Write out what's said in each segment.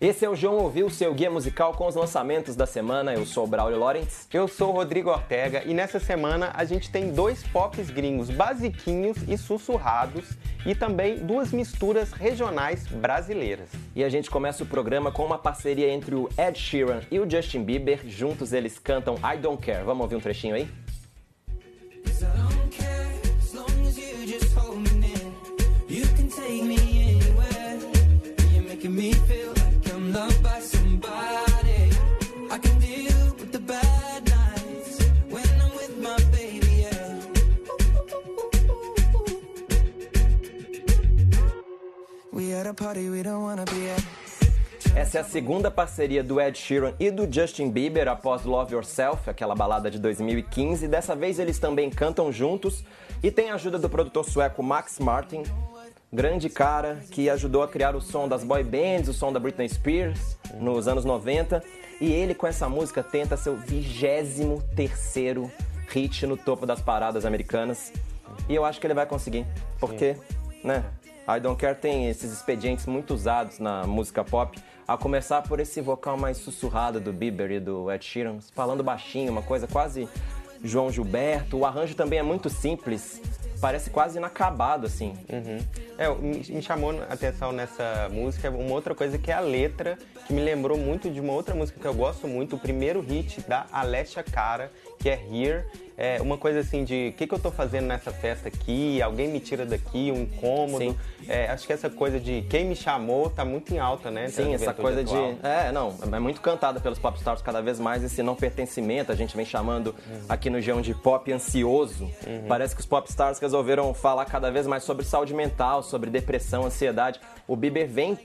Esse é o João Ouviu, seu guia musical com os lançamentos da semana. Eu sou o Braulio Lawrence. Eu sou o Rodrigo Ortega e nessa semana a gente tem dois pops gringos basiquinhos e sussurrados e também duas misturas regionais brasileiras. E a gente começa o programa com uma parceria entre o Ed Sheeran e o Justin Bieber. Juntos eles cantam I Don't Care. Vamos ouvir um trechinho aí? me feel Essa é a segunda parceria do Ed Sheeran e do Justin Bieber após Love Yourself, aquela balada de 2015. Dessa vez eles também cantam juntos e tem a ajuda do produtor sueco Max Martin, grande cara que ajudou a criar o som das boy bands, o som da Britney Spears nos anos 90. E ele com essa música tenta seu 23 terceiro hit no topo das paradas americanas. E eu acho que ele vai conseguir, porque, né? I Don't Care tem esses expedientes muito usados na música pop, a começar por esse vocal mais sussurrado do Bieber e do Ed Sheeran, falando baixinho, uma coisa quase João Gilberto. O arranjo também é muito simples, parece quase inacabado, assim. Uhum. É, me chamou a atenção nessa música uma outra coisa que é a letra, que me lembrou muito de uma outra música que eu gosto muito, o primeiro hit da Alessia Cara, que é Here. É uma coisa assim de o que, que eu tô fazendo nessa festa aqui, alguém me tira daqui, um incômodo. É, acho que essa coisa de quem me chamou tá muito em alta, né? Sim, essa coisa atual. de. É, não, é muito cantada pelos popstars cada vez mais esse não pertencimento. A gente vem chamando uhum. aqui no Geão de pop ansioso. Uhum. Parece que os popstars resolveram falar cada vez mais sobre saúde mental, sobre depressão, ansiedade. O Bieber vem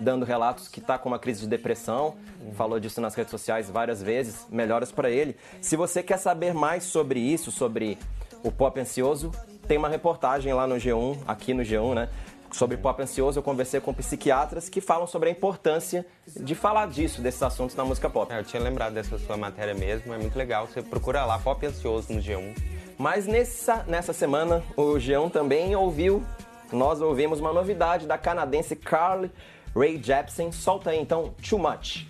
dando relatos que está com uma crise de depressão, falou disso nas redes sociais várias vezes, melhoras para ele. Se você quer saber mais sobre isso, sobre o pop ansioso, tem uma reportagem lá no G1, aqui no G1, né? Sobre pop ansioso, eu conversei com psiquiatras que falam sobre a importância de falar disso, desses assuntos na música pop. É, eu tinha lembrado dessa sua matéria mesmo, é muito legal. Você procura lá, pop ansioso no G1. Mas nessa, nessa semana, o G1 também ouviu, nós ouvimos uma novidade da canadense Carly Ray Jepsen. Solta aí então Too Much.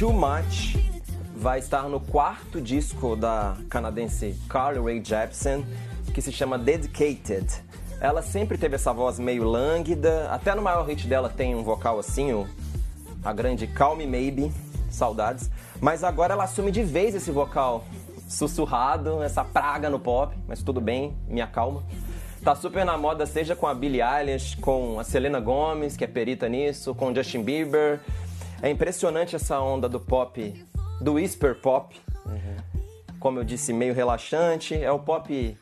Too Much vai estar no quarto disco da canadense Carly Rae Jepsen, que se chama Dedicated. Ela sempre teve essa voz meio lânguida, até no maior hit dela tem um vocal assim, o, a grande Calm Maybe, saudades. Mas agora ela assume de vez esse vocal sussurrado, essa praga no pop, mas tudo bem, me acalma. Tá super na moda, seja com a Billie Eilish, com a Selena Gomez, que é perita nisso, com Justin Bieber. É impressionante essa onda do pop, do whisper pop. Uhum. Como eu disse, meio relaxante. É o pop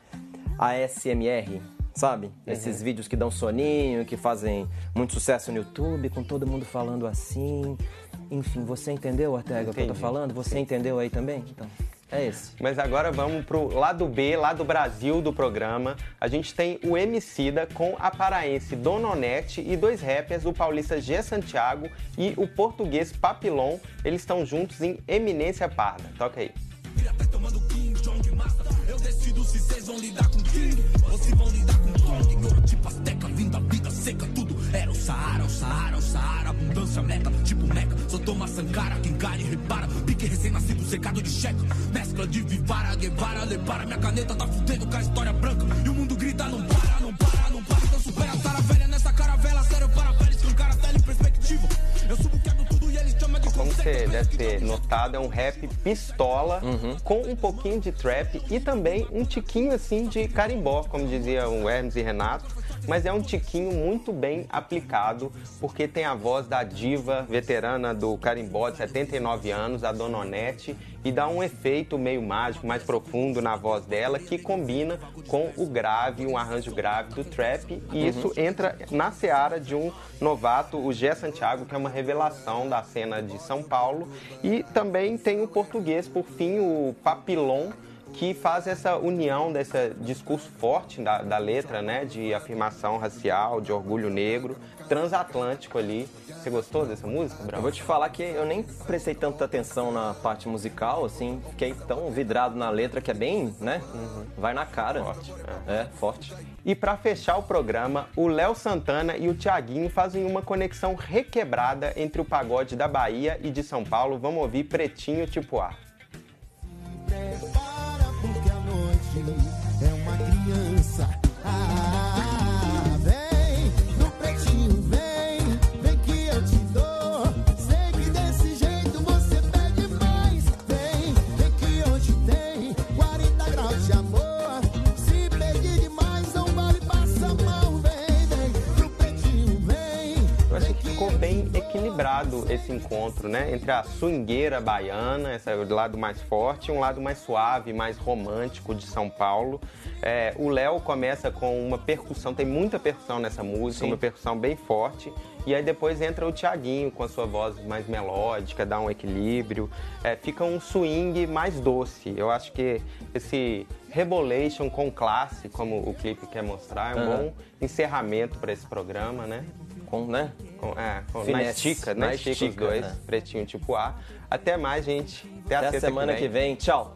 ASMR, sabe? Uhum. Esses vídeos que dão soninho, que fazem muito sucesso no YouTube, com todo mundo falando assim. Enfim, você entendeu, Ortega, o que eu tô falando? Você entendeu aí também? Então. É esse. Mas agora vamos pro lado B, lado Brasil do programa. A gente tem o Emicida com a paraense Dononete e dois rappers, o paulista G Santiago e o português Papilon. Eles estão juntos em Eminência Parda. Toca aí. Eu decido se vocês vão lidar com King ou se vão lidar com Kong. Tipo Azteca, vindo a vida seca, era o Saara, o Saara, o Saara, abundância meca, tipo meca. Sou Thomas Sankara, quem cai e repara, pique recém-nascido, secado de checa. Mescla de Vivara, Guevara, Lepara, minha caneta tá fudendo com a história branca. E o mundo grita, não para, não para, não para. Então supera a cara velha nessa caravela, sério, para velho, escancara, tele perspectiva. Eu subo, quebro tudo e eles chamam de Como você deve ter notado, é um rap pistola, uhum. com um pouquinho de trap e também um tiquinho assim de carimbó, como dizia o Hermes e Renato mas é um tiquinho muito bem aplicado, porque tem a voz da diva veterana do carimbó de 79 anos, a Dona Onete, e dá um efeito meio mágico, mais profundo na voz dela, que combina com o grave, um arranjo grave do trap, e isso entra na seara de um novato, o Gé Santiago, que é uma revelação da cena de São Paulo, e também tem o português, por fim, o Papilon, que faz essa união desse discurso forte da, da, letra, né, de afirmação racial, de orgulho negro, transatlântico ali. Você gostou dessa música, Brão? Eu vou te falar que eu nem prestei tanta atenção na parte musical, assim, fiquei tão vidrado na letra que é bem, né, uhum. vai na cara. Forte. É, é forte. E para fechar o programa, o Léo Santana e o Tiaguinho fazem uma conexão requebrada entre o pagode da Bahia e de São Paulo. Vamos ouvir Pretinho Tipo A. Ah, vem no pretinho, vem, vem que eu te dou. Sei que desse jeito você pede mais. Vem, vem que hoje tem 40 graus de amor. Se pedir demais, não vale passar mal. Vem, vem pro pretinho, vem. Eu acho que ficou bem equilibrado esse encontro, né? Entre a swingueira baiana, esse lado mais forte, e um lado mais suave, mais romântico de São Paulo. É, o Léo começa com uma percussão, tem muita percussão nessa música, Sim. uma percussão bem forte. E aí depois entra o Tiaguinho com a sua voz mais melódica, dá um equilíbrio. É, fica um swing mais doce. Eu acho que esse Rebolation com classe, como o clipe quer mostrar, é um Aham. bom encerramento para esse programa, né? Com, né? Com, é, com, na Finesse, estica, na na estica os estica, dois, né? pretinho tipo A. Até mais, gente. Até, a Até a semana que vem. Tchau.